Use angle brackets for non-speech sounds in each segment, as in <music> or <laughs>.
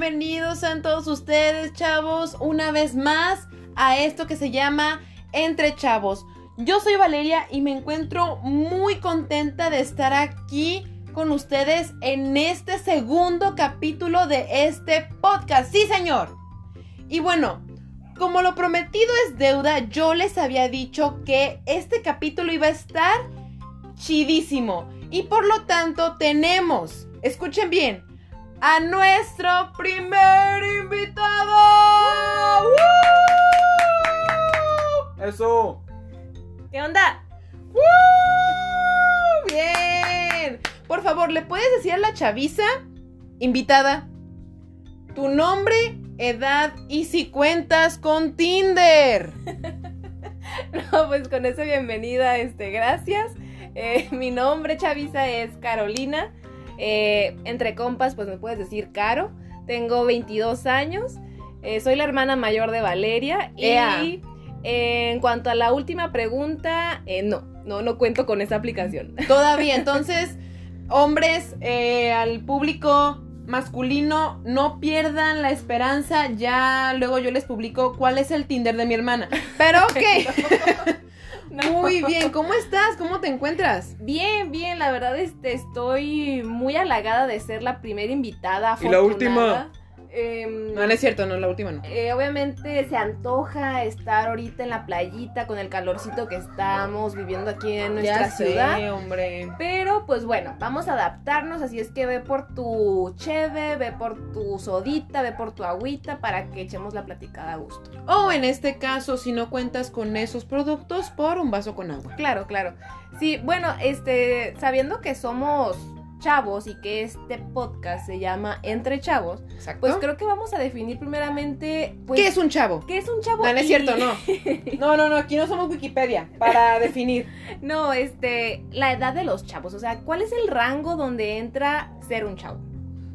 bienvenidos a todos ustedes, chavos, una vez más a esto que se llama Entre Chavos. Yo soy Valeria y me encuentro muy contenta de estar aquí con ustedes en este segundo capítulo de este podcast. Sí, señor. Y bueno, como lo prometido es deuda, yo les había dicho que este capítulo iba a estar chidísimo. Y por lo tanto tenemos, escuchen bien, a nuestro primer invitado. Eso. ¿Qué onda? Bien. Por favor, ¿le puedes decir a la chaviza invitada tu nombre, edad y si cuentas con Tinder? <laughs> No, pues con eso bienvenida, este, gracias. Eh, mi nombre, Chavisa, es Carolina. Eh, entre compas, pues me puedes decir Caro. Tengo 22 años. Eh, soy la hermana mayor de Valeria. Ea. Y eh, en cuanto a la última pregunta, no, no, no cuento con esa aplicación. <laughs> Todavía, entonces, hombres, al público masculino, no pierdan la esperanza. Ya luego yo les publico cuál es el Tinder de mi hermana. Pero ok. <laughs> <laughs> No. Muy <laughs> bien, ¿cómo estás? ¿Cómo te encuentras? Bien, bien, la verdad este, estoy muy halagada de ser la primera invitada. ¿Y la última? Em, No, no es cierto, no, la última no. Eh, obviamente se antoja estar ahorita en la playita con el calorcito que estamos viviendo aquí en nuestra Ya sé, ciudad. hombre. Pero pues bueno, vamos a adaptarnos, así es que ve por tu cheve, ve por tu sodita, ve por tu agüita para que echemos la platicada a gusto. O en este caso, si no cuentas con esos productos, por un vaso con agua. Claro, claro. Sí, bueno, este, sabiendo que somos chavos y que este podcast se llama Entre Chavos, Exacto. pues creo que vamos a definir primeramente pues, ¿Qué es un chavo? ¿qué es un chavo. No, no es cierto, no. <laughs> No, no, no, aquí no somos Wikipedia para <laughs> definir. No, este, la edad de los chavos, o sea, ¿cuál es el rango donde entra ser un chavo?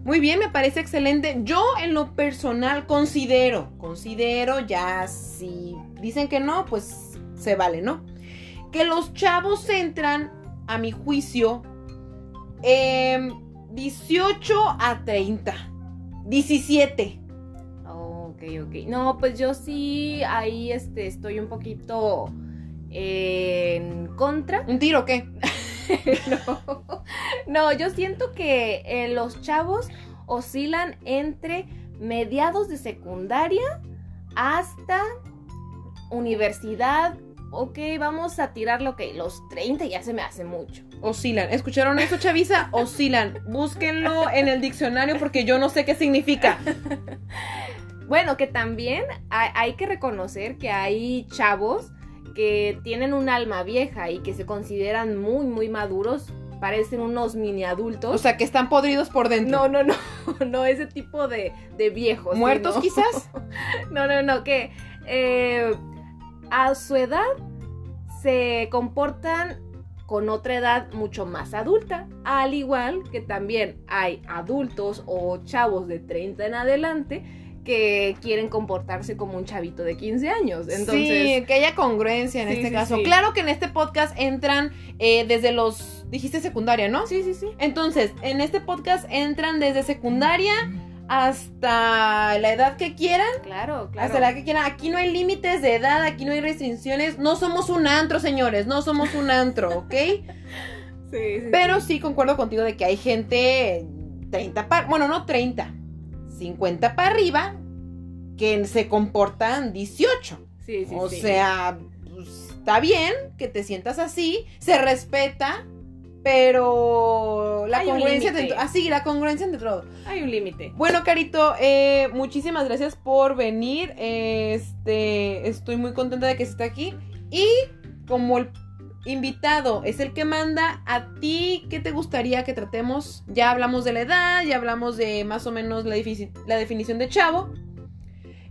Muy bien, me parece excelente. Yo en lo personal considero, considero ya si dicen que no, pues se vale, ¿no? Que los chavos entran, a mi juicio, em, 18 a 30. 17. Ok, ok. No, pues yo sí, ahí este, estoy un poquito en contra. ¿Un tiro o qué? <laughs> no. No, yo siento que eh, los chavos oscilan entre mediados de secundaria hasta universidad. Ok, vamos a tirarlo, que los 30 ya se me hace mucho. Oscilan. ¿Escucharon eso, Chavisa? <laughs> Oscilan. Búsquenlo en el diccionario porque yo no sé qué significa. <laughs> Bueno, que también hay, hay que reconocer que hay chavos que tienen un alma vieja y que se consideran muy, muy maduros. Parecen unos mini adultos. O sea, que están podridos por dentro. no, no, no, <laughs> no ese tipo de, de viejos. ¿Muertos quizás? No, no, no, que eh, a su edad se comportan con otra edad mucho más adulta, al igual que también hay adultos o chavos de 30 en adelante que quieren comportarse como un chavito de 15 años. Entonces, sí, que haya congruencia en Sí, este sí, caso. sí. Claro que en este podcast entran eh, desde los, dijiste secundaria, ¿no? sí, sí, sí. Entonces, en este podcast entran desde secundaria hasta la edad que quieran. Claro, claro. Hasta la edad que quieran. Aquí no hay límites de edad, aquí no hay restricciones. No somos un antro, señores. No somos un antro, ¿ok? <laughs> Sí, sí, Pero sí. sí concuerdo contigo de que hay gente 30 para, bueno, no 30, 50 para arriba que se comportan 18. Sí, sí, o sí. sea, pues, está bien que te sientas así, se respeta, pero la Hay congruencia dentro, así, la congruencia entre todo. hay un límite. Bueno, Carito, eh, muchísimas gracias por venir. Este, estoy muy contenta de que esté aquí. Y como el invitado es el que manda, a ti, ¿qué te gustaría que tratemos? Ya hablamos de la edad, ya hablamos de más o menos la definición de chavo.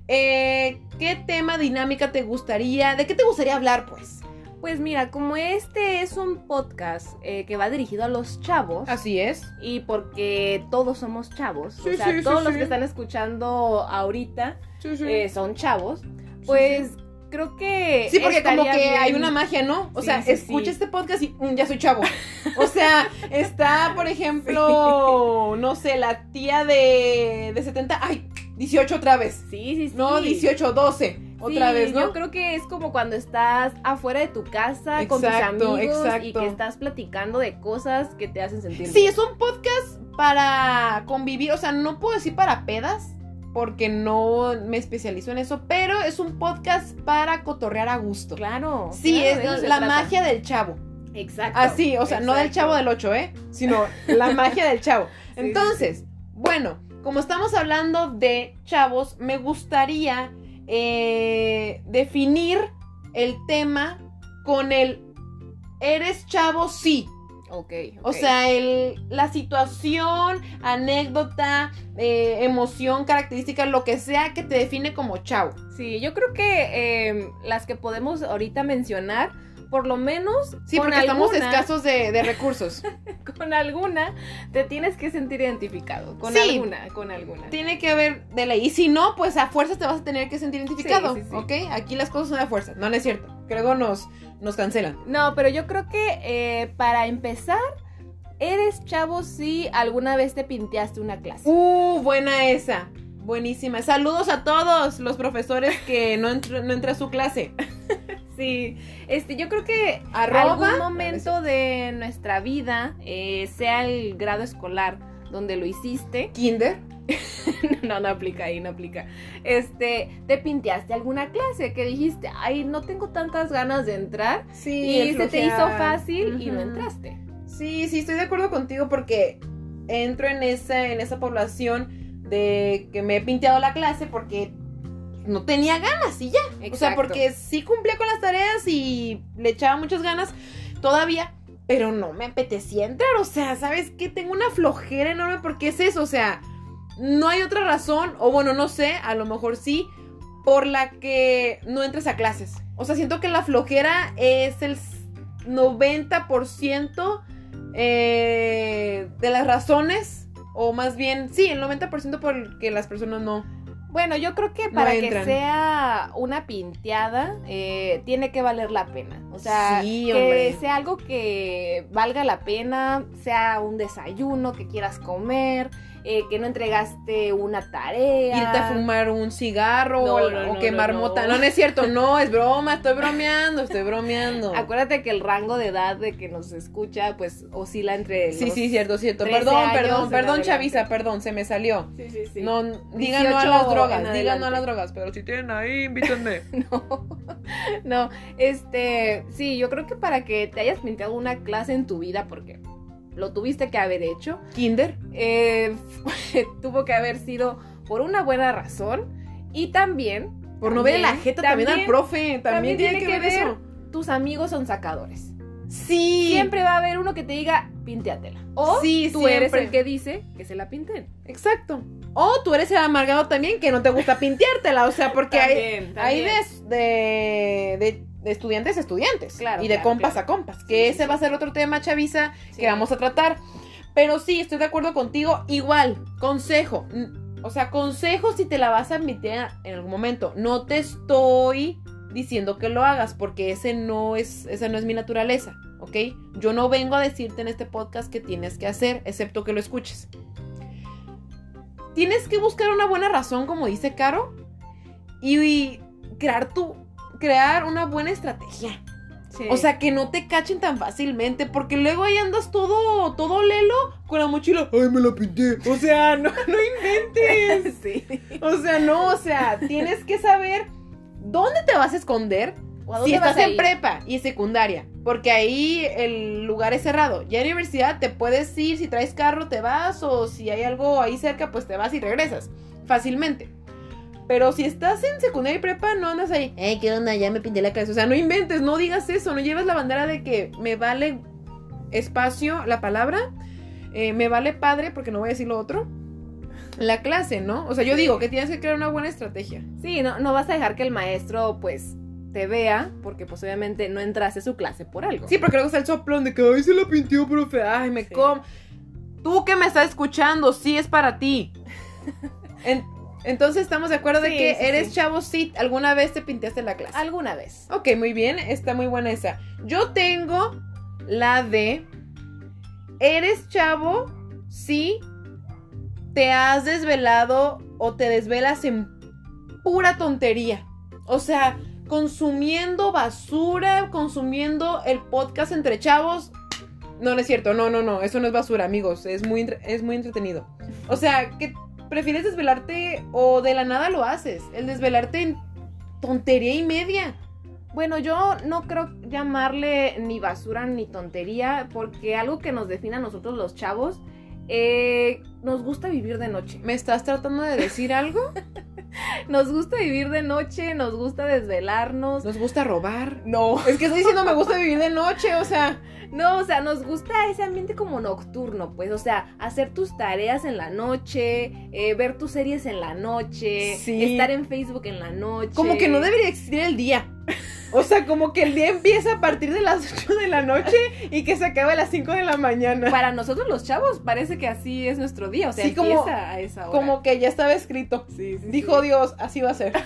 Eh, ¿Qué tema, dinámica te gustaría? ¿De qué te gustaría hablar, pues? Pues mira, como este es un podcast eh, que va dirigido a los chavos, Así es. y porque todos somos chavos, Sí, o sea, sí, sí, todos los que están escuchando ahorita eh, son chavos, pues creo que. Sí, porque como que hay una magia, ¿no? O Sí, sea, sí, escucha sí. este podcast y mm, ya soy chavo. <laughs> O sea, está, por ejemplo, no sé, la tía de, de 70, ay, 18 otra vez. Sí, sí, sí. No, 18, 12, otra Sí, vez, ¿no? Yo creo que es como cuando estás afuera de tu casa con tus Exacto, amigos y exacto. que estás platicando de cosas que te hacen sentir Sí, bien. es un podcast para convivir, o sea, no puedo decir para pedas, porque no me especializo en eso, pero es un podcast para cotorrear a gusto. Claro. Sí, claro, es la trata. magia del chavo. Exacto. Así, o sea, no del exacto. chavo del 8, ¿eh? Sino la magia del chavo. <laughs> Sí, Entonces, bueno, como estamos hablando de chavos, me gustaría eh, definir el tema con el ¿eres chavo? Sí. Ok. O sea, el, la situación, anécdota, eh, emoción, característica, lo que sea que te define como chavo. Sí, yo creo que eh, las que podemos ahorita mencionar, por lo menos Sí, con porque estamos escasos de, de recursos. <laughs> con alguna te tienes que sentir identificado. Con Sí. alguna, con alguna. Tiene que haber de ley. Y si no, pues a fuerzas te vas a tener que sentir identificado. Sí, sí, sí. ¿Ok? Aquí las cosas son a fuerza. No, no es cierto. Creo nos, nos cancelan. No, pero yo creo que eh, para empezar, eres chavo si alguna vez te pinteaste una clase. Uh, buena esa. Buenísima. Saludos a todos los profesores que no entró no a su clase. <laughs> Sí, este, yo creo que Arroba. algún momento de nuestra vida, eh, sea el grado escolar donde lo hiciste, Kinder. <laughs> no, no aplica ahí, no aplica. Este, te pinteaste alguna clase que dijiste, ay, no tengo tantas ganas de entrar Sí. y se te hizo fácil y no entraste. Sí, sí, estoy de acuerdo contigo porque entro en esa, en esa población de que me he pinteado la clase porque no tenía ganas y ya. O sea, porque sí cumplía con las tareas y le echaba muchas ganas todavía, pero no me apetecía entrar. O sea, ¿sabes qué? Tengo una flojera enorme porque es eso. O sea, no hay otra razón, o bueno, no sé, a lo mejor sí, por la que no entres a clases. O sea, siento que la flojera es el 90% eh, de las razones, o más bien, sí, el 90% por el que las personas no. Bueno, yo creo que para que sea una pinteada, eh, tiene que valer la pena. O sea, Sí, que sea algo que valga la pena, sea un desayuno que quieras comer, eh, que no entregaste una tarea. Irte a fumar un cigarro No, o, no, o no, quemar no, mota. no. No, no es cierto, no, es broma, estoy bromeando, estoy bromeando. Acuérdate que el rango de edad de que nos escucha, pues oscila entre. Sí, los- sí, cierto, cierto. 13 Perdón, perdón, perdón. Chaviza, perdón, se me salió. Sí, sí, sí. No, digan no a 18 las drogas, digan no a las drogas, pero si tienen ahí, invítenme. <laughs> No, no, este, sí, yo creo que para que te hayas pinteado una clase en tu vida, porque lo tuviste que haber hecho, Kinder. eh, <laughs> tuvo que haber sido por una buena razón y también Por no ver la jeta también, al profe, también, tiene, que, ver, eso. tus amigos son sacadores. Sí. Siempre va a haber uno que te diga, pinteatela. O Sí, tú eres el que dice que se la pinten. Exacto. O tú eres el amargado también que no te gusta <laughs> pinteártela, o sea, porque hay, También, hay también. de, de- de estudiantes a estudiantes. Claro, y de claro, compas claro. a compas. Que sí, ese sí. va a ser otro tema, Chavisa, Sí. que vamos a tratar. Pero sí, estoy de acuerdo contigo. Igual, consejo. O sea, consejo si te la vas a admitir en algún momento. No te estoy diciendo que lo hagas porque ese no es, esa no es mi naturaleza, ¿ok? Yo no vengo a decirte en este podcast que tienes que hacer, excepto que lo escuches. Tienes que buscar una buena razón, como dice Caro, y, y crear tu, crear una buena estrategia. Sí. O sea, que no te cachen tan fácilmente, porque luego ahí andas todo, todo lelo con la mochila. Ay, me la pinté. O sea, <laughs> no, no inventes. <laughs> sí. O sea, no, o sea, tienes que saber dónde te vas a esconder ¿O a si vas estás en prepa y secundaria. Porque ahí el lugar es cerrado. Ya en universidad te puedes ir, si traes carro te vas, o si hay algo ahí cerca, pues te vas y regresas. Fácilmente. Pero si estás en secundaria y prepa, no andas ahí. Eh, ¿qué onda? Ya me pinté la clase. O sea, no inventes, no digas eso. No lleves la bandera de que me vale espacio la palabra. eh, me vale padre, porque no voy a decir lo otro. La clase, ¿no? O sea, yo digo que tienes que crear una buena estrategia. Sí, no, no vas a dejar que el maestro, pues, te vea, porque pues obviamente no entraste a su clase por algo. Sí, porque luego está el soplón de que ay se la pintió, profe. Ay, me Sí. com. Tú que me estás escuchando, sí es para ti. <laughs> En- Entonces estamos de acuerdo de que sí, eres sí. chavo si alguna vez te pintaste la clase. Alguna vez. Ok, muy bien, está muy buena esa. Yo tengo la de eres chavo si te has desvelado o te desvelas en pura tontería. O sea, consumiendo basura, consumiendo el podcast entre chavos. No, no es cierto, no, no, no, eso no es basura, amigos, es muy, es muy entretenido. O sea, que prefieres desvelarte o de la nada lo haces. El desvelarte en tontería y media. Bueno, yo no creo llamarle ni basura ni tontería, porque algo que nos define a nosotros los chavos, eh, nos gusta vivir de noche. ¿Me estás tratando de decir algo? <laughs> Nos gusta vivir de noche, nos gusta desvelarnos. ¿Nos gusta robar? No. Es que estoy diciendo me gusta vivir de noche, o sea. No, o sea, nos gusta ese ambiente como nocturno, pues, o sea, hacer tus tareas en la noche, eh, ver tus series en la noche, Sí. estar en Facebook en la noche. Como que no debería existir el día. O sea, como que el día empieza a partir de las <laughs> 8 de la noche y que se acaba a las 5 de la mañana. Para nosotros los chavos parece que así es nuestro día, o sea, Sí, como- empieza a esa hora. Como que ya estaba escrito. Sí, sí, Dijo. Dios, así va a ser. <laughs>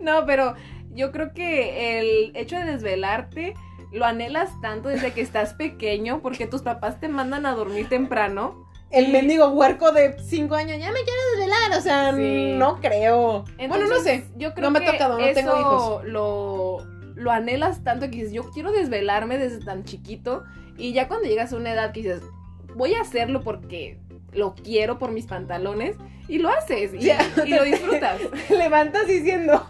No, pero yo creo que el hecho de desvelarte lo anhelas tanto desde que estás pequeño porque tus papás te mandan a dormir temprano. El mendigo huerco de 5 años, ya me quiero desvelar, o sea, Sí. no creo. bueno, no sé. Yo creo No me ha que tocado, no eso tengo hijos. Lo, lo anhelas tanto que dices, yo quiero desvelarme desde tan chiquito. Y ya cuando llegas a una edad que dices, voy a hacerlo porque lo quiero por mis pantalones. Y lo haces y, <laughs> lo disfrutas. Te <laughs> levantas diciendo,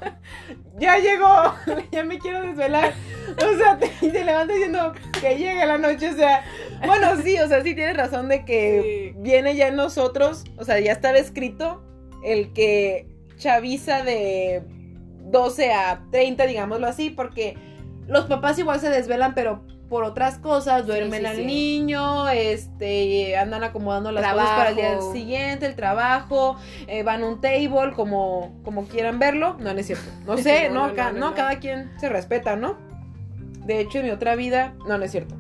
ya llegó, <laughs> ya me quiero desvelar. O sea, te, levantas diciendo que llegue la noche, o sea, bueno, sí, o sea, sí tienes razón de que Sí. viene ya en nosotros, o sea, ya estaba escrito el que chaviza de 12 a 30, digámoslo así, porque los papás igual se desvelan, pero por otras cosas, duermen sí, al sí. niño, este, andan acomodando las cosas para el día Trabajo. siguiente, el trabajo, eh, van a un table, como, como quieran verlo. No, no es cierto. No sé, <laughs> No, no, no, ca- no, no, no. cada quien se respeta, ¿no? De hecho, en mi otra vida, no, no es cierto.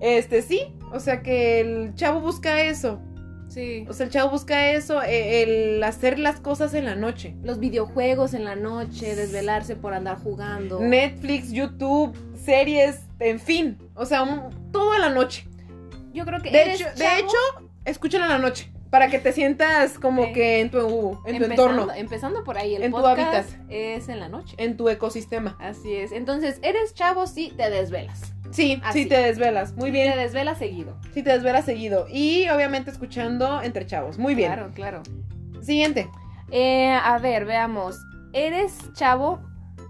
Este, sí, o sea que el chavo busca eso. Sí. O sea, el chavo busca eso, eh, el hacer las cosas en la noche. Los videojuegos en la noche, desvelarse por andar jugando. Netflix, YouTube, series, en fin. O sea, un- todo en la noche. Yo creo que De eres hecho, de chavo, hecho, escúchalo en la noche. Para que te sientas como Sí. que en tu, en tu entorno, empezando por ahí, el En tu hábitat. es en la noche. en tu ecosistema. Así es. Entonces, eres chavo si te desvelas. Sí, Así. sí te desvelas. Muy bien. Te desvelas seguido. Sí te desvelas seguido. Y obviamente escuchando entre chavos. Muy bien. Claro, claro. Siguiente. Eh, a ver, veamos. Eres chavo,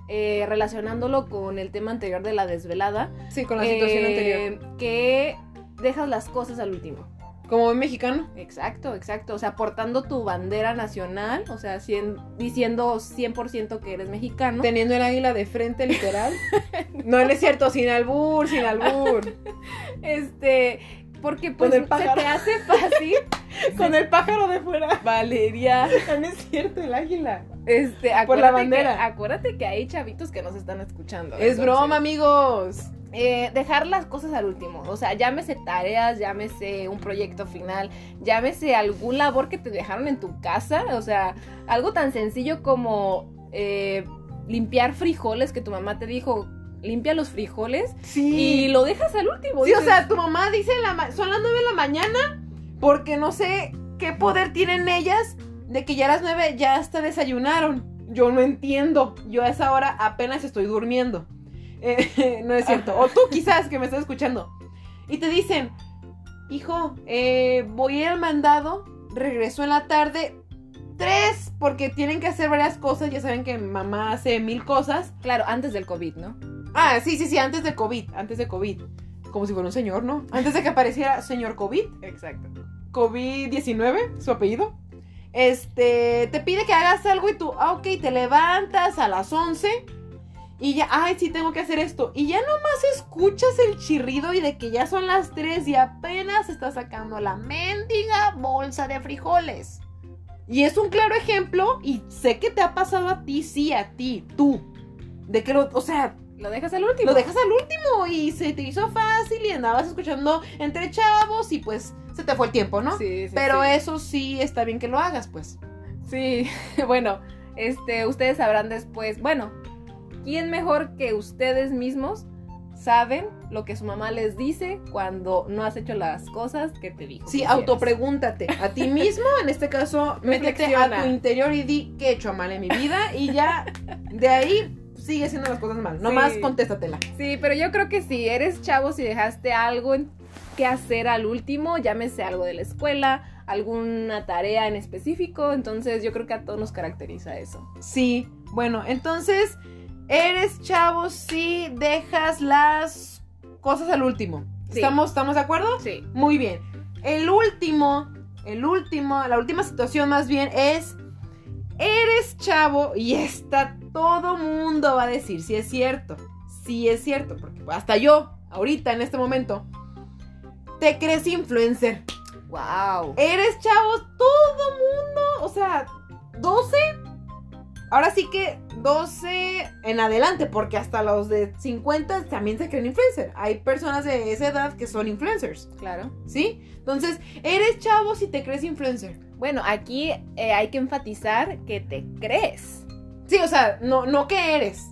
eh, relacionándolo con el tema anterior de la desvelada. Sí, con la situación eh, anterior. Que dejas las cosas al último. Como buen mexicano. Exacto, exacto. O sea, portando tu bandera nacional, o sea, cien- diciendo 100% que eres mexicano. Teniendo el águila de frente, literal. <laughs> no, no es cierto. Sin albur, sin albur. <laughs> Este, porque pues se te hace fácil. <laughs> con el pájaro de fuera. Valeria. No es cierto, el águila. Este, Por la bandera. Que, acuérdate que hay chavitos que nos están escuchando. Es entonces, broma, amigos. eh, dejar las cosas al último. O sea, llámese tareas, llámese un proyecto final, llámese algún labor que te dejaron en tu casa. O sea, algo tan sencillo como eh, limpiar frijoles que tu mamá te dijo, limpia los frijoles Sí. y lo dejas al último. Sí, o sea, tu mamá dice la son las 9 de la mañana porque no sé qué poder tienen ellas de que ya a las 9 ya hasta desayunaron. Yo no entiendo. Yo a esa hora apenas estoy durmiendo. Eh, <laughs> no es cierto. Ajá. O tú quizás que me estás escuchando. Y te dicen, hijo, eh, voy a ir al mandado, regreso en la tarde. Tres, porque tienen que hacer varias cosas. Ya saben que mamá hace mil cosas. Claro, antes del COVID, ¿no? Ah, sí, sí, sí, antes de COVID, antes de COVID. Como si fuera un señor, ¿no? Antes de que apareciera señor COVID, Exacto. COVID-19, su apellido. Este, te pide que hagas algo y tú, ah, ok, te levantas a las 11 y ya, ay, sí, tengo que hacer esto. Y ya nomás escuchas el chirrido y de que ya son las 3 y apenas está sacando la mendiga bolsa de frijoles. Y es un claro ejemplo y sé que te ha pasado a ti, sí, a ti, tú. De que lo, o sea, Lo dejas al último. lo dejas al último y se te hizo fácil y andabas escuchando entre chavos y pues se te fue el tiempo, ¿no? Sí, sí, Pero sí. eso sí está bien que lo hagas, pues. Sí, <laughs> bueno, este, ustedes sabrán después. Bueno, ¿quién mejor que ustedes mismos saben lo que su mamá les dice cuando no has hecho las cosas que te dijo? Sí, autopregúntate a ti <laughs> mismo, en este caso, métete a tu interior y di qué he hecho mal en mi vida y ya de ahí sigue haciendo las cosas mal. Nomás Sí. contéstatela. Sí, pero yo creo que si eres chavo, si dejaste algo en- que hacer al último, llámese algo de la escuela, alguna tarea en específico, entonces yo creo que a todos nos caracteriza eso. Sí, bueno, entonces eres chavo si dejas las cosas al último. Sí. ¿Estamos, ¿Estamos de acuerdo? Sí. Muy bien. El último, el último, la última situación más bien es, eres chavo y está todo mundo va a decir si es cierto, si es cierto, porque hasta yo, ahorita, en este momento, te crees influencer. Wow. Eres chavo, todo mundo, o sea, 12, ahora sí que 12 en adelante, porque hasta los de 50 también se creen influencer. Hay personas de esa edad que son influencers. Claro. ¿Sí? Entonces, eres chavo si te crees influencer. Bueno, aquí eh, hay que enfatizar que te crees. Sí, o sea, no, no que eres,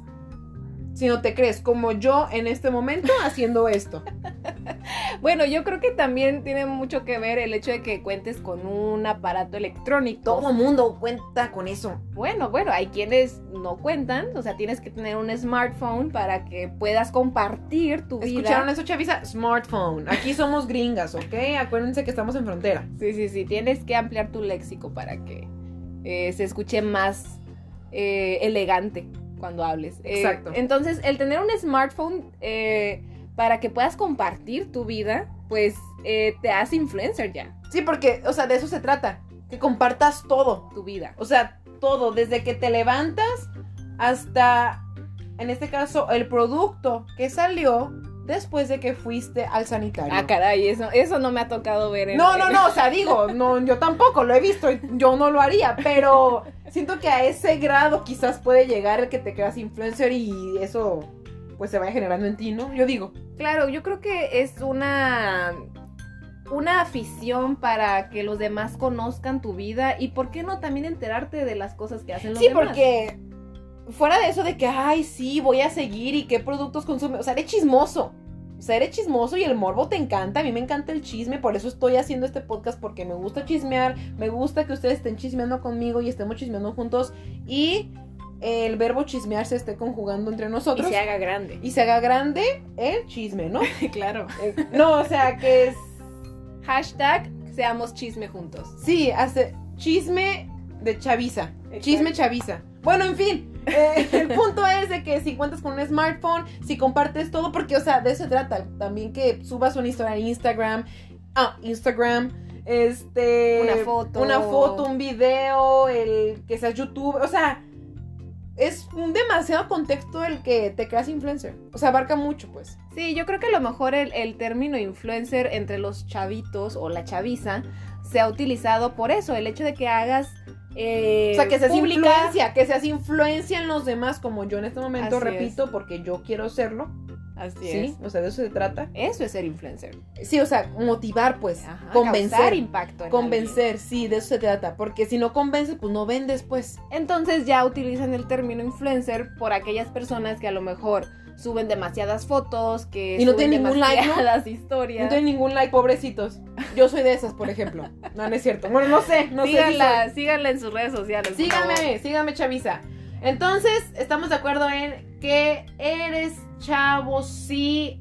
sino te crees, como yo en este momento haciendo esto. <laughs> Bueno, yo creo que también tiene mucho que ver el hecho de que cuentes con un aparato electrónico. Todo mundo cuenta con eso. Bueno, bueno, hay quienes no cuentan, o sea, tienes que tener un smartphone para que puedas compartir tu vida. ¿Escucharon eso, Chavisa? Smartphone. Aquí somos gringas, ¿ok? Acuérdense que estamos en frontera. Sí, sí, sí, tienes que ampliar tu léxico para que eh, se escuche más eh, elegante cuando hables. Eh, Exacto. entonces, el tener un smartphone eh, para que puedas compartir tu vida, pues eh, te hace influencer ya, Sí, porque, o sea, de eso se trata. Que compartas todo. tu vida. O sea, todo. Desde que te levantas hasta, en este caso, el producto que salió después de que fuiste al sanitario. Ah, caray, eso, eso no me ha tocado ver en No, no, no, o sea, digo, no, yo tampoco lo he visto, yo no lo haría, pero siento que a ese grado quizás puede llegar el que te creas influencer y eso pues se vaya generando en ti, ¿no? Yo digo. Claro, yo creo que es una una afición para que los demás conozcan tu vida y por qué no también enterarte de las cosas que hacen los Sí, demás. porque fuera de eso de que, ay, sí, voy a seguir y qué productos consume, o sea, eres chismoso. O sea, eres chismoso y el morbo te encanta. A mí me encanta el chisme, por eso estoy haciendo este podcast porque me gusta chismear, me gusta que ustedes estén chismeando conmigo y estemos chismeando juntos y el verbo chismear se esté conjugando entre y nosotros se haga grande. y se haga grande el chisme, ¿no? <laughs> claro. Eh, no, o sea, que es Hashtag seamos chisme juntos. Sí, hace chisme de chaviza. Exacto. Chisme chaviza. Bueno, en fin. eh, <laughs> el punto es de que si cuentas con un smartphone, si compartes todo, porque, o sea, de eso se trata. También que subas una historia en Instagram. Ah, Instagram. Este. Una foto. Una foto, un video, el que seas YouTube. O sea, es un demasiado contexto el que te creas influencer. O sea, abarca mucho, pues. Sí, yo creo que a lo mejor el, el término influencer entre los chavitos o la chaviza se ha utilizado por eso, el hecho de que hagas eh, O sea, que seas pública- influencia, que seas influencia en los demás, como yo en este momento Así repito, porque yo quiero serlo. Así Sí, es. o sea, de eso se trata. Eso es ser influencer. Sí, o sea, motivar, pues, Ajá, convencer. impacto. en Convencer, sí, de eso se trata. Porque si no convences, pues no vendes, pues. Entonces ya utilizan el término influencer por aquellas personas que a lo mejor suben demasiadas fotos, que Y no tienen ningún like, ¿no? demasiadas <laughs> historias. No tienen ningún like, pobrecitos. Yo soy de esas, por ejemplo. No, no es cierto. Bueno, no sé, no sé. si síganla, síganla en sus redes sociales. Síganme, síganme, Chavisa. Entonces, estamos de acuerdo en que eres chavo si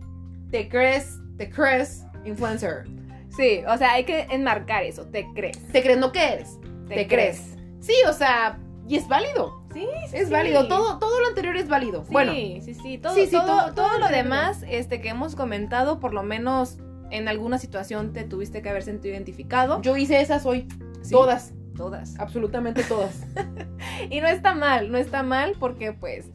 te crees, te crees influencer. Sí, o sea, hay que enmarcar eso, te crees. Te crees, no que eres. Te, Te crees. Sí, o sea, y es válido. Sí, sí, Es sí. válido. Todo, todo lo anterior es válido. Sí, Bueno, sí, sí. Todo, Sí, sí, todo, todo- todo todo lo lo demás este, que hemos comentado, por lo menos en alguna situación te tuviste que haber sentido identificado. yo hice esas hoy. Todas. Todas. Absolutamente todas. <laughs> Y no está mal, no está mal porque pues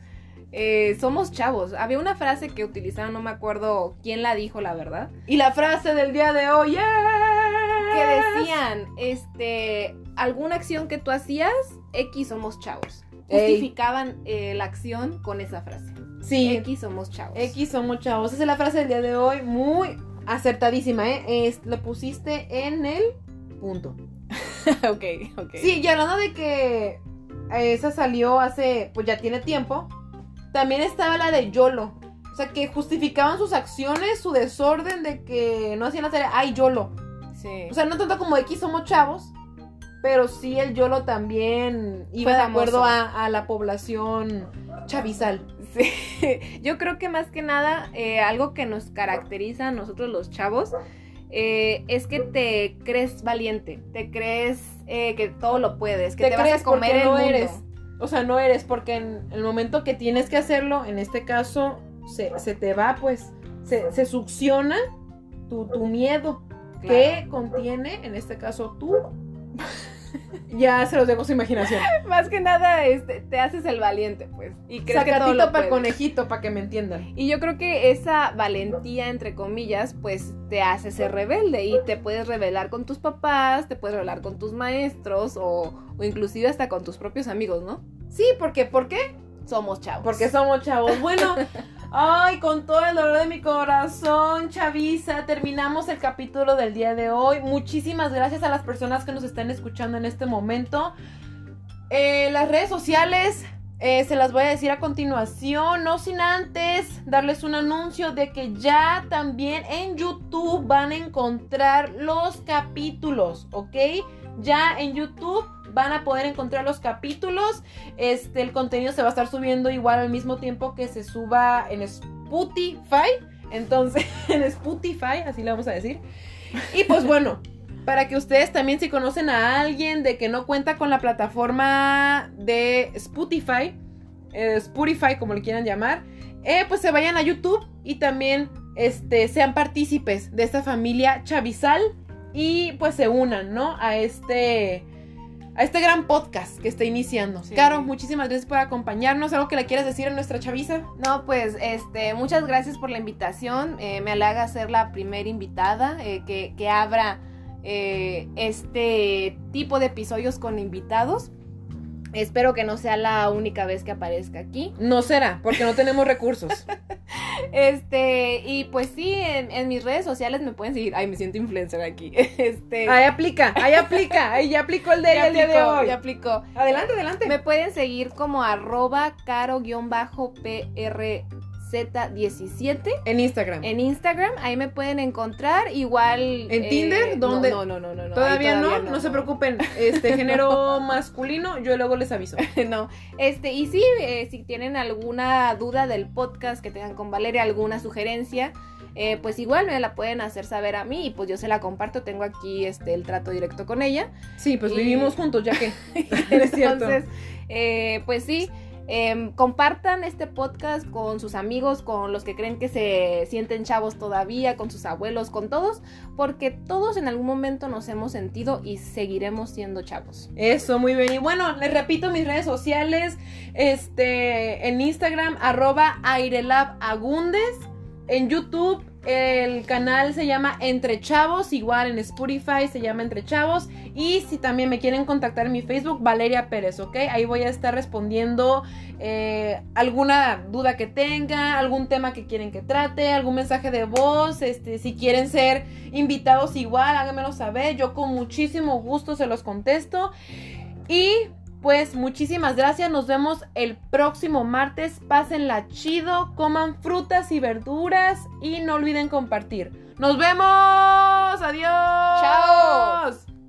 eh, somos chavos. Había una frase que utilizaron, no me acuerdo quién la dijo, la verdad, Y la frase del día de hoy es... que decían, este, alguna acción que tú hacías, X somos chavos. Justificaban eh, la acción con esa frase. Sí, X somos chavos. X somos chavos. Esa es la frase del día de hoy. Muy acertadísima, ¿eh? Es- lo pusiste en el punto. <laughs> ok, ok. Sí, y hablando de que esa salió hace, pues ya tiene tiempo, también estaba la de YOLO. O sea, que justificaban sus acciones, su desorden de que no hacían la tarea. Ay, YOLO. Sí. O sea, no tanto como X somos chavos, pero sí el YOLO también iba de acuerdo a, a la población chavizal. Sí, <laughs> yo creo que más que nada eh, algo que nos caracteriza a nosotros los chavos eh, es que te crees valiente, te crees eh, que todo lo puedes, que te, vas crees a comer el no mundo. eres. O sea, no eres, porque en el momento que tienes que hacerlo, en este caso, se, se te va, pues, se, se succiona tu, tu miedo. Claro. que contiene, en este caso, tú. Ya se los dejo su imaginación. <laughs> Más que nada este, te haces el valiente, pues, y crees que todo Sacatito lo para puedes. conejito, para que me entiendan. Y yo creo que esa valentía, entre comillas, pues te hace ser rebelde y te puedes rebelar con tus papás, te puedes rebelar con tus maestros o, o inclusive hasta con tus propios amigos, ¿no? Sí, porque, ¿por qué? Somos chavos. Porque somos chavos. Bueno, <laughs> ay, con todo el dolor de mi corazón, Chavisa, terminamos el capítulo del día de hoy. Muchísimas gracias a las personas que nos están escuchando en este momento. Eh, las redes sociales eh, se las voy a decir a continuación, no sin antes darles un anuncio de que ya también en YouTube van a encontrar los capítulos, ¿ok? Ya en YouTube van a poder encontrar los capítulos. Este, el contenido se va a estar subiendo igual al mismo tiempo que se suba en Spotify. Entonces, <laughs> en Spotify, así le vamos a decir. Y pues bueno, para que ustedes también si conocen a alguien de que no cuenta con la plataforma de Spotify, eh, Spotify como le quieran llamar, eh, pues se vayan a YouTube y también este, sean partícipes de esta familia chavizal y pues se unan, ¿no? A este a este gran podcast que está iniciando. Sí. Caro, muchísimas gracias por acompañarnos. ¿Algo que le quieras decir a nuestra chaviza? No, pues, este, muchas gracias por la invitación. Eh, me halaga ser la primera invitada eh, que, que abra eh, este tipo de episodios con invitados. Espero que no sea la única vez que aparezca aquí. No será, porque no tenemos recursos. <laughs> Este, y pues sí, en, en mis redes sociales me pueden seguir. Ay, me siento influencer aquí. <laughs> Este, Ahí aplica, ahí aplica. Ahí ya aplicó el de <laughs> ya el día de aplicó, hoy. ya aplicó. Adelante, adelante. Me pueden seguir como arroba caro-prz17 En Instagram. en Instagram. Ahí me pueden encontrar. Igual. ¿En eh, Tinder? no, ¿Dónde? No, no, no, no. no, ¿Todavía, no? no, se preocupen. Este <laughs> género masculino, yo luego les aviso. <laughs> no. Este, y sí, eh, si tienen alguna duda del podcast que tengan con Valeria, alguna sugerencia, eh, pues igual me la pueden hacer saber a mí y pues yo se la comparto. Tengo aquí este el trato directo con ella. Sí, pues Y- vivimos juntos, ya que. <laughs> Es cierto. Entonces, eh, pues sí. Em, compartan este podcast con sus amigos, con los que creen que se sienten chavos todavía, con sus abuelos, con todos, porque todos en algún momento nos hemos sentido y seguiremos siendo chavos. Eso, muy bien. Y bueno, les repito mis redes sociales. Este, en Instagram, arroba airelabagundes. En YouTube, el canal se llama Entre Chavos. Igual en Spotify se llama Entre Chavos. Y si también me quieren contactar en mi Facebook, Valeria Pérez, ¿ok? Ahí voy a estar respondiendo eh, alguna duda que tenga, algún tema que quieren que trate, algún mensaje de voz. Este, si quieren ser invitados igual, háganmelo saber. Yo con muchísimo gusto se los contesto. Y pues muchísimas gracias. Nos vemos el próximo martes. Pásenla chido, coman frutas y verduras y no olviden compartir. Nos vemos. Adiós. Chao.